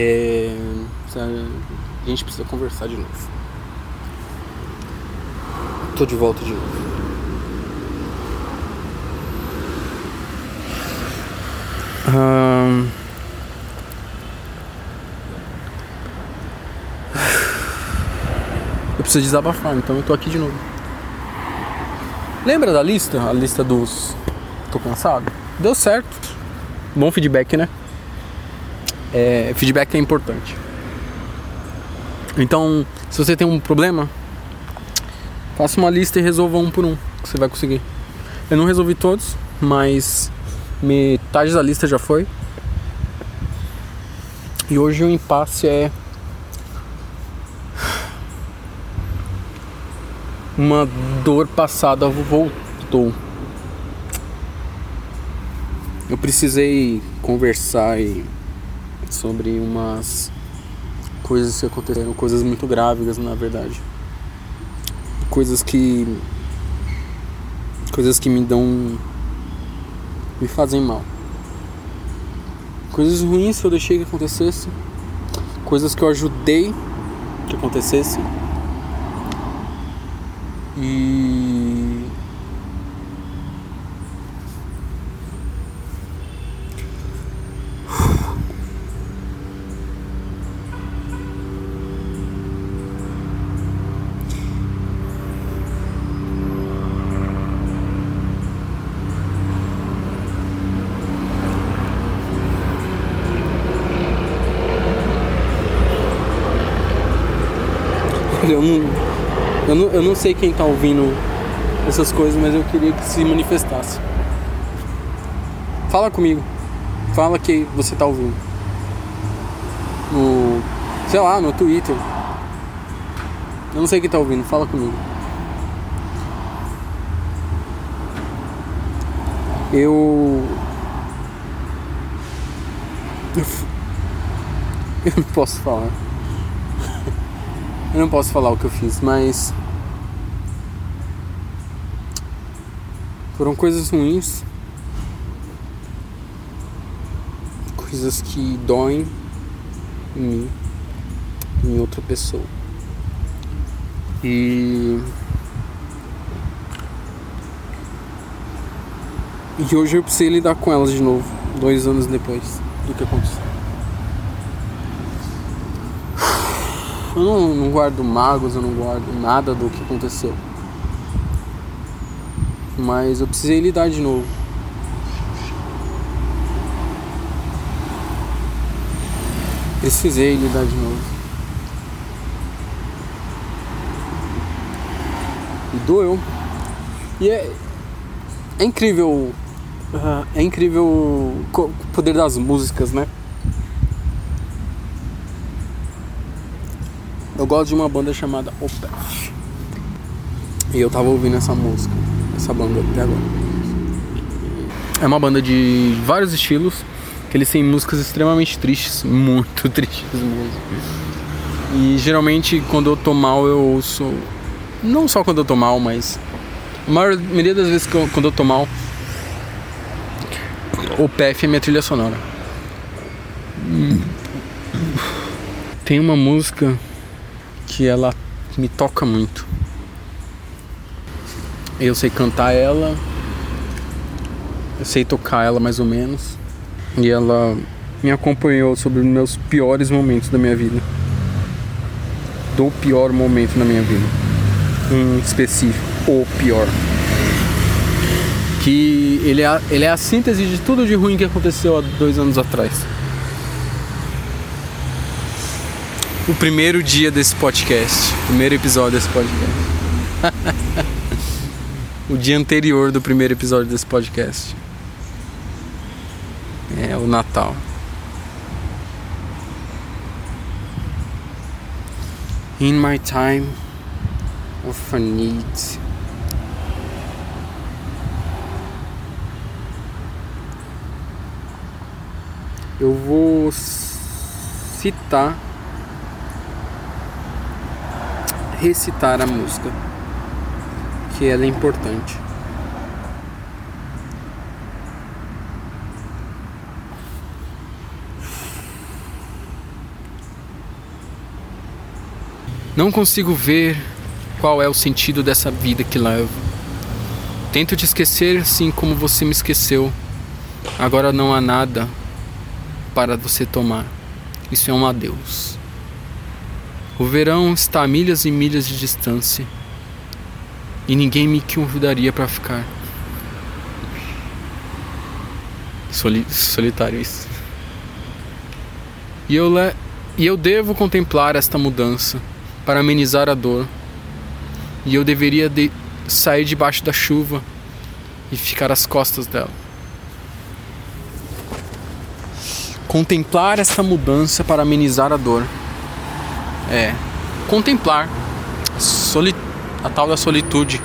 É, a gente precisa conversar de novo. Tô de volta de novo. Eu preciso desabafar, então eu tô aqui de novo. Lembra da lista? A lista dos. Tô cansado? Deu certo. Bom feedback, né? É, feedback é importante. Então, se você tem um problema, faça uma lista e resolva um por um, que você vai conseguir. Eu não resolvi todos, mas metade da lista já foi. E hoje o impasse é uma dor passada voltou. Eu precisei conversar e sobre umas coisas que aconteceram, coisas muito grávidas na verdade. Coisas que coisas que me dão me fazem mal. Coisas ruins que eu deixei que acontecesse, coisas que eu ajudei que acontecesse. E Eu não, eu não, eu não sei quem tá ouvindo essas coisas, mas eu queria que se manifestasse. Fala comigo. Fala que você tá ouvindo. No. Sei lá, no Twitter. Eu não sei quem tá ouvindo, fala comigo. Eu. Eu não posso falar. Eu não posso falar o que eu fiz, mas. Foram coisas ruins. Coisas que doem em mim, em outra pessoa. E. E hoje eu precisei lidar com elas de novo, dois anos depois do que aconteceu. Eu não, não guardo magos, eu não guardo nada do que aconteceu. Mas eu precisei lidar de novo. Precisei lidar de novo. E doeu. E é, é incrível. Uh, é incrível o poder das músicas, né? Eu gosto de uma banda chamada Opeth. E eu tava ouvindo essa música, essa banda até agora. É uma banda de vários estilos, que eles têm músicas extremamente tristes, muito tristes mesmo. E geralmente quando eu tô mal eu ouço. Não só quando eu tô mal, mas. A maioria das vezes quando eu tô mal. O PF é minha trilha sonora. Tem uma música que ela me toca muito. Eu sei cantar ela, eu sei tocar ela mais ou menos, e ela me acompanhou sobre os meus piores momentos da minha vida. Do pior momento na minha vida, em específico, o pior. Que ele é, ele é a síntese de tudo de ruim que aconteceu há dois anos atrás. O primeiro dia desse podcast, primeiro episódio desse podcast. o dia anterior do primeiro episódio desse podcast. É o Natal. In my time of need. Eu vou citar recitar a música, que ela é importante. Não consigo ver qual é o sentido dessa vida que levo. Tento te esquecer assim como você me esqueceu. Agora não há nada para você tomar. Isso é um adeus. O verão está a milhas e milhas de distância e ninguém me convidaria para ficar. Soli solitário isso. E eu, le e eu devo contemplar esta mudança para amenizar a dor. E eu deveria de sair debaixo da chuva e ficar às costas dela. Contemplar esta mudança para amenizar a dor. É, contemplar a tal da solitude.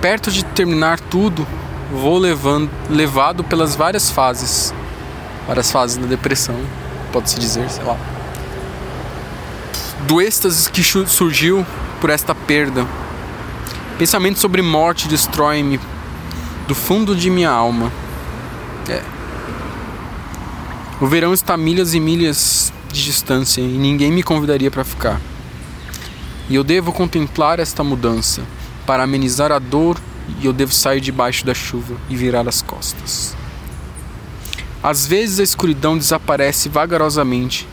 Perto de terminar tudo, vou levando, levado pelas várias fases, várias fases da depressão, pode-se dizer, sei lá. Do êxtase que surgiu por esta perda. Pensamento sobre morte destrói-me do fundo de minha alma. É. O verão está milhas e milhas de distância e ninguém me convidaria para ficar. E eu devo contemplar esta mudança para amenizar a dor e eu devo sair debaixo da chuva e virar as costas. Às vezes a escuridão desaparece vagarosamente,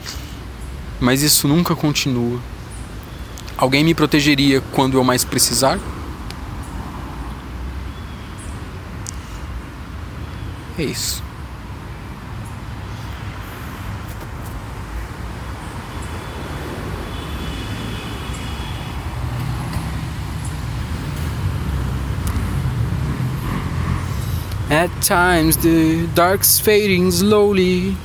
mas isso nunca continua. Alguém me protegeria quando eu mais precisar? É isso. At times the dark's fading slowly,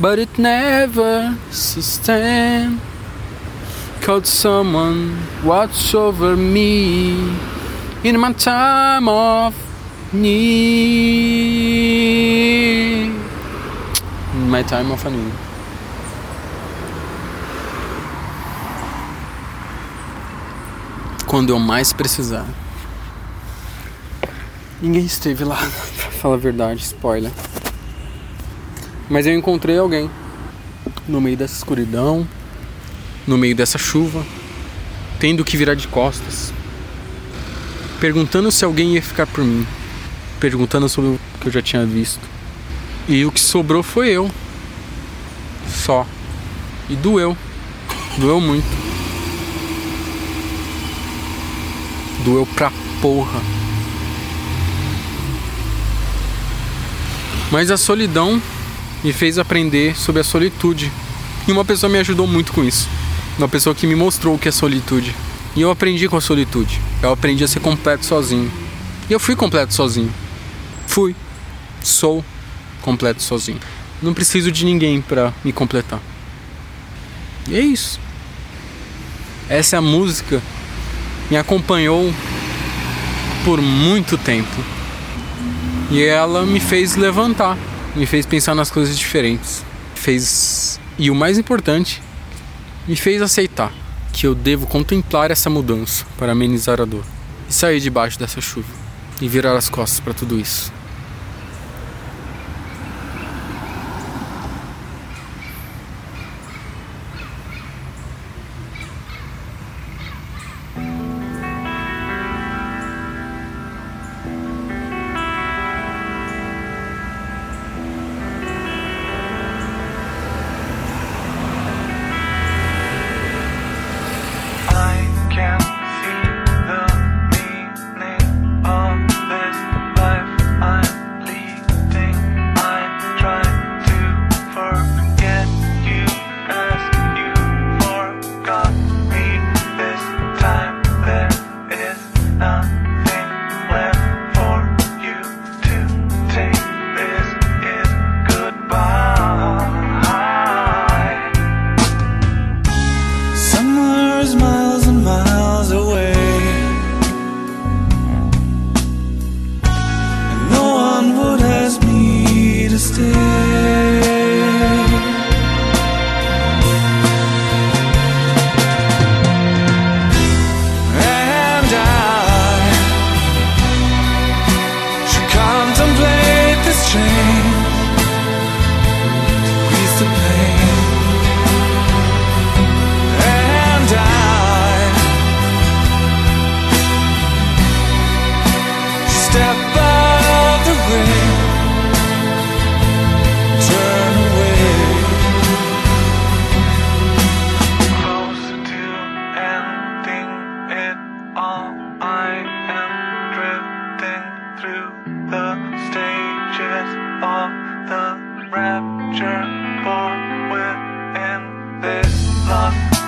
but it never sustains. Could someone watch over me in my time of need? In my time of need. Quando eu mais precisar. Ninguém esteve lá, pra falar a verdade, spoiler. Mas eu encontrei alguém no meio dessa escuridão, no meio dessa chuva, tendo que virar de costas, perguntando se alguém ia ficar por mim, perguntando sobre o que eu já tinha visto. E o que sobrou foi eu. Só. E doeu. Doeu muito. Doeu pra porra. Mas a solidão me fez aprender sobre a solitude. E uma pessoa me ajudou muito com isso. Uma pessoa que me mostrou o que é solitude. E eu aprendi com a solitude. Eu aprendi a ser completo sozinho. E eu fui completo sozinho. Fui. Sou completo sozinho. Não preciso de ninguém para me completar. E é isso. Essa é música me acompanhou por muito tempo. E ela me fez levantar, me fez pensar nas coisas diferentes. Fez e o mais importante, me fez aceitar que eu devo contemplar essa mudança para amenizar a dor e sair debaixo dessa chuva e virar as costas para tudo isso.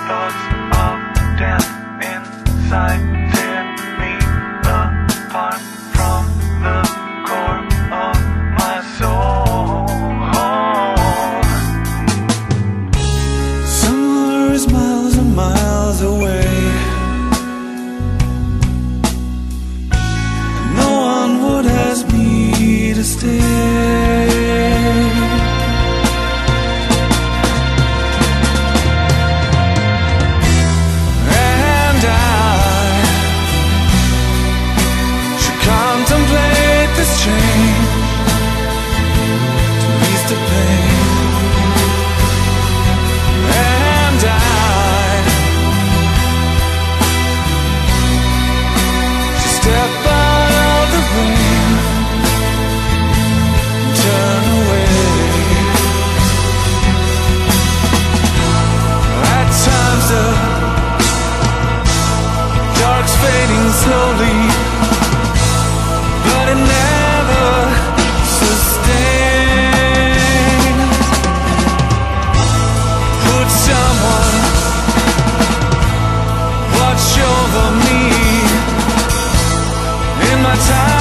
Thoughts of death inside deixar.